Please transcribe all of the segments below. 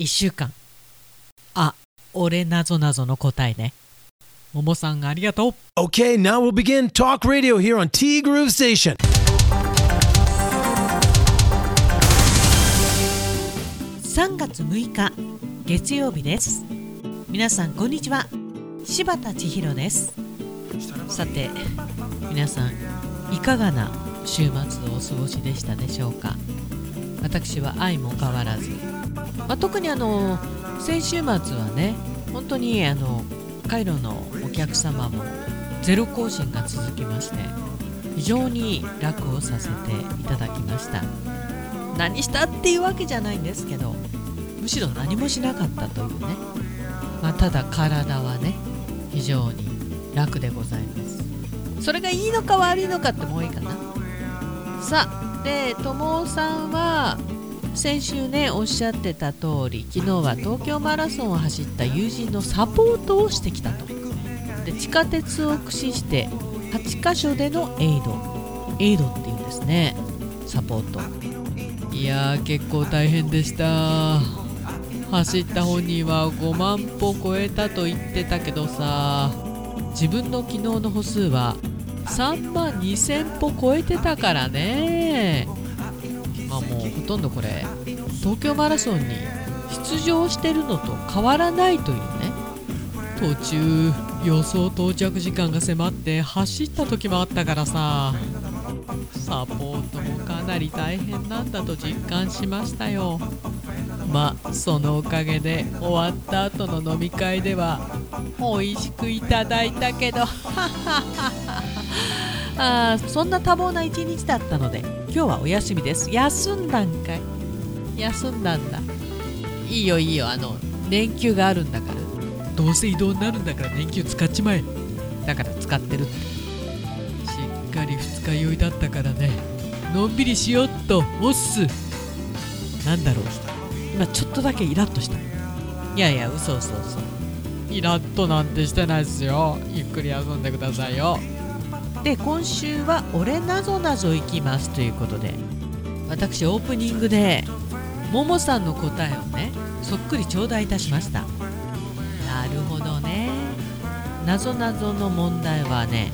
1週間。あ俺なぞなぞの答えね。ももさんありがとう。Okay, now we'll begin Talk Radio here on T Groove Station. 3月6日月曜日です。皆さんこんにちは。柴田千尋です。さて皆さんいかがな週末をお過ごしでしたでしょうか。私は愛も変わらず、まあ、特にあの先週末はね本当にあのカイロのお客様もゼロ更新が続きまして非常に楽をさせていただきました。何したっていうわけじゃないんですけどむしろ何もしなかったというね、まあ、ただ体はね非常に楽でございます。それがいいのか悪いのかってもういいかな。さあで友さんは先週ねおっしゃってた通り昨日は東京マラソンを走った友人のサポートをしてきたと。で地下鉄を駆使して8カ所でのエイド。エイドっていうんですね。サポート。いやー結構大変でした。走った本人は5万歩超えたと言ってたけどさ自分の昨日の歩数は3万2000歩超えてたからね。まあもうとんどこれ東京マラソンに出場してるのと変わらないというね途中予想到着時間が迫って走った時もあったからさサポートもかなり大変なんだと実感しましたよ。まあそのおかげで終わった後の飲み会では美味しくいただいたけどあそんな多忙な一日だったので今日はお休みです。休んだんかい？休んだんだ。いいよいいよあの年休があるんだから。どうせ移動になるんだから年休使っちまえ。だから使ってる。ってしっかり二日酔いだったからね。のんびりしよっとおっす。なんだろう。今ちょっとだけイラッとした。いやいや嘘嘘嘘。イラッとなんてしてないですよ。ゆっくり遊んでくださいよで今週は「俺なぞなぞいきます」ということで私オープニングでももさんの答えをねそっくり頂戴いたしました。なるほどね。なぞなぞの問題はね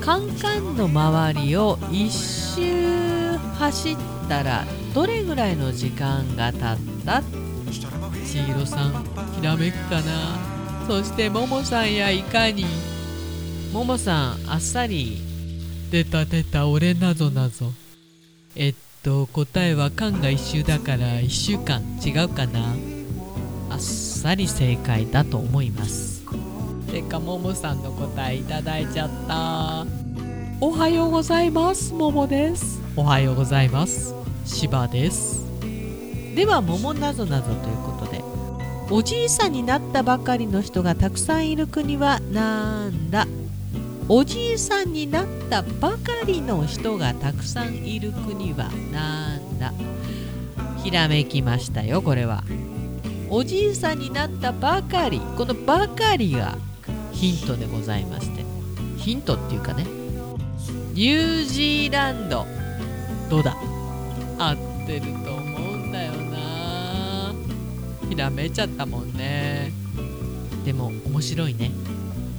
カンカンの周りを一周走ったらどれぐらいの時間が経った？千尋さんひらめくかな？そしてももさんやいかに？ももさんあっさり出た出た俺なぞなぞ。えっと答えは間が一周だから1週間違うかな。あっさり正解だと思います。てかももさんの答えいただいちゃった。おはようございますももです。おはようございます。しばです。では桃なぞなぞということでおじいさんになったばかりの人がたくさんいる国はなんだ？おじいさんになったばかりの人がたくさんいる国はなんだ？ひらめきましたよこれは。おじいさんになったばかり。このばかりがヒントでございまして。ヒントっていうかね。ニュージーランド。どうだ？合ってると思うんだよな。ひらめちゃったもんね。でも面白いね。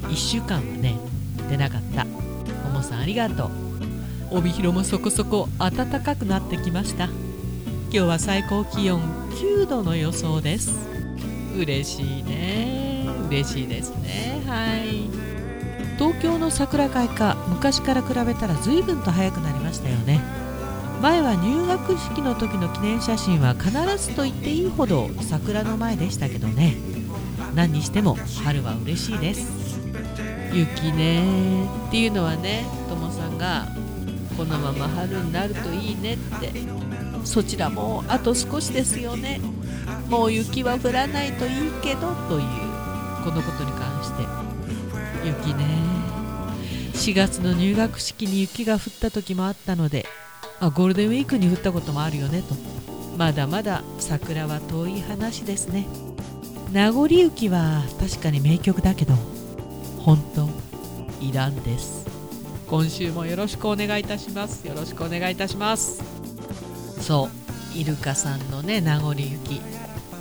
1週間はね出なかった。ももさんありがとう。帯広もそこそこ暖かくなってきました。今日は最高気温9度の予想です。嬉しいね。嬉しいですね。はい。東京の桜開花昔から比べたら随分と早くなりましたよね。前は入学式の時の記念写真は必ずと言っていいほど桜の前でしたけどね。何にしても春は嬉しいです。雪ねっていうのはねともさんがこのまま春になるといいねって。そちらもあと少しですよね。もう雪は降らないといいけどというこのことに関して。雪ね。4月の入学式に雪が降った時もあったのであゴールデンウィークに降ったこともあるよねと。まだまだ桜は遠い話ですね。名残雪は確かに名曲だけど本当いらんです。今週もよろしくお願いいたします。よろしくお願いいたします。そうイルカさんのね名残雪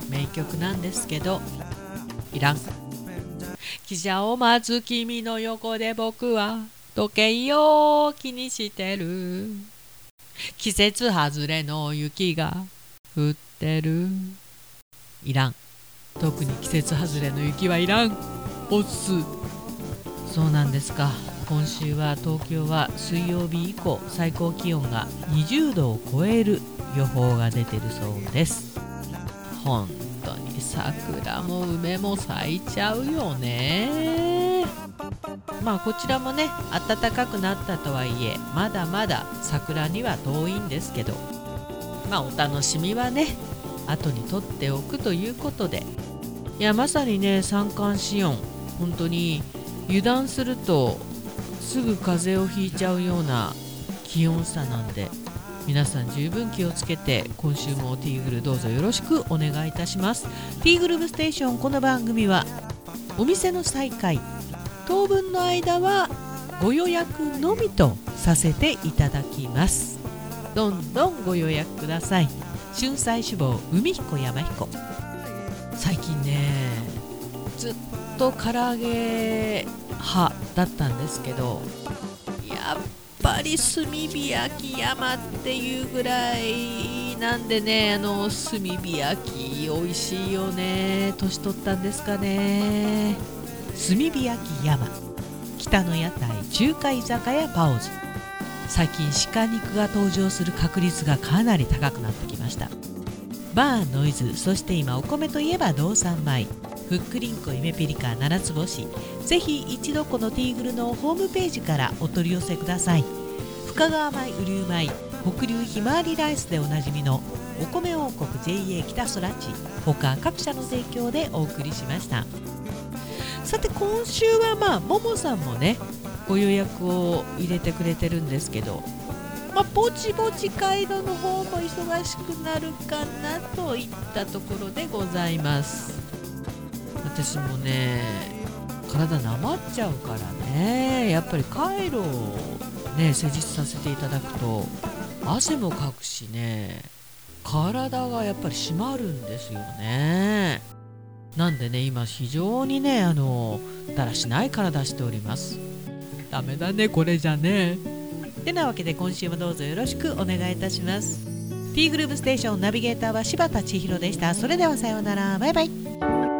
名曲なんですけどいらん。汽車を待つ君の横で僕は時計を気にしてる。季節外れの雪が降ってる。いらん。特に季節外れの雪はいらん。おっすそうなんですか。今週は東京は水曜日以降最高気温が20度を超える予報が出てるそうです。本当に桜も梅も咲いちゃうよね。まあこちらもね暖かくなったとはいえまだまだ桜には遠いんですけど。まあお楽しみはね後に取っておくということで。いやまさにね三寒四温本当に油断するとすぐ風邪をひいちゃうような気温差なんで皆さん十分気をつけて今週もティーグルどうぞよろしくお願いいたします。ティーグルームステーションこの番組はお店の再開当分の間はご予約のみとさせていただきます。どんどんご予約ください。春菜志望海彦山彦。最近ねずっと唐揚げ派だったんですけどやっぱり炭火焼き山っていうぐらいなんでねあの炭火焼き美味しいよね。年取ったんですかね。炭火焼き山。北の屋台中華居酒屋パオズ。最近鹿肉が登場する確率がかなり高くなってきました。バーノイズそして今お米といえば道産米。ふっくりんこ夢ピリカ七つ星。ぜひ一度このティーグルのホームページからお取り寄せください。深川米雨竜米北流ひまわりライスでおなじみのお米王国 JA 北空地他各社の提供でお送りしました。さて今週はまあももさんもねご予約を入れてくれてるんですけどまあ、ぼちぼち街道の方も忙しくなるかなといったところでございます。私もね体なまっちゃうからね。やっぱり回路をね施術させていただくと汗もかくしね体がやっぱり締まるんですよね。なんでね今非常にねあのだらしない体しております。ダメだねこれじゃね。てなわけで今週もどうぞよろしくお願いいたします。T グループステーションナビゲーターは柴田千尋でした。それではさようなら。バイバイ。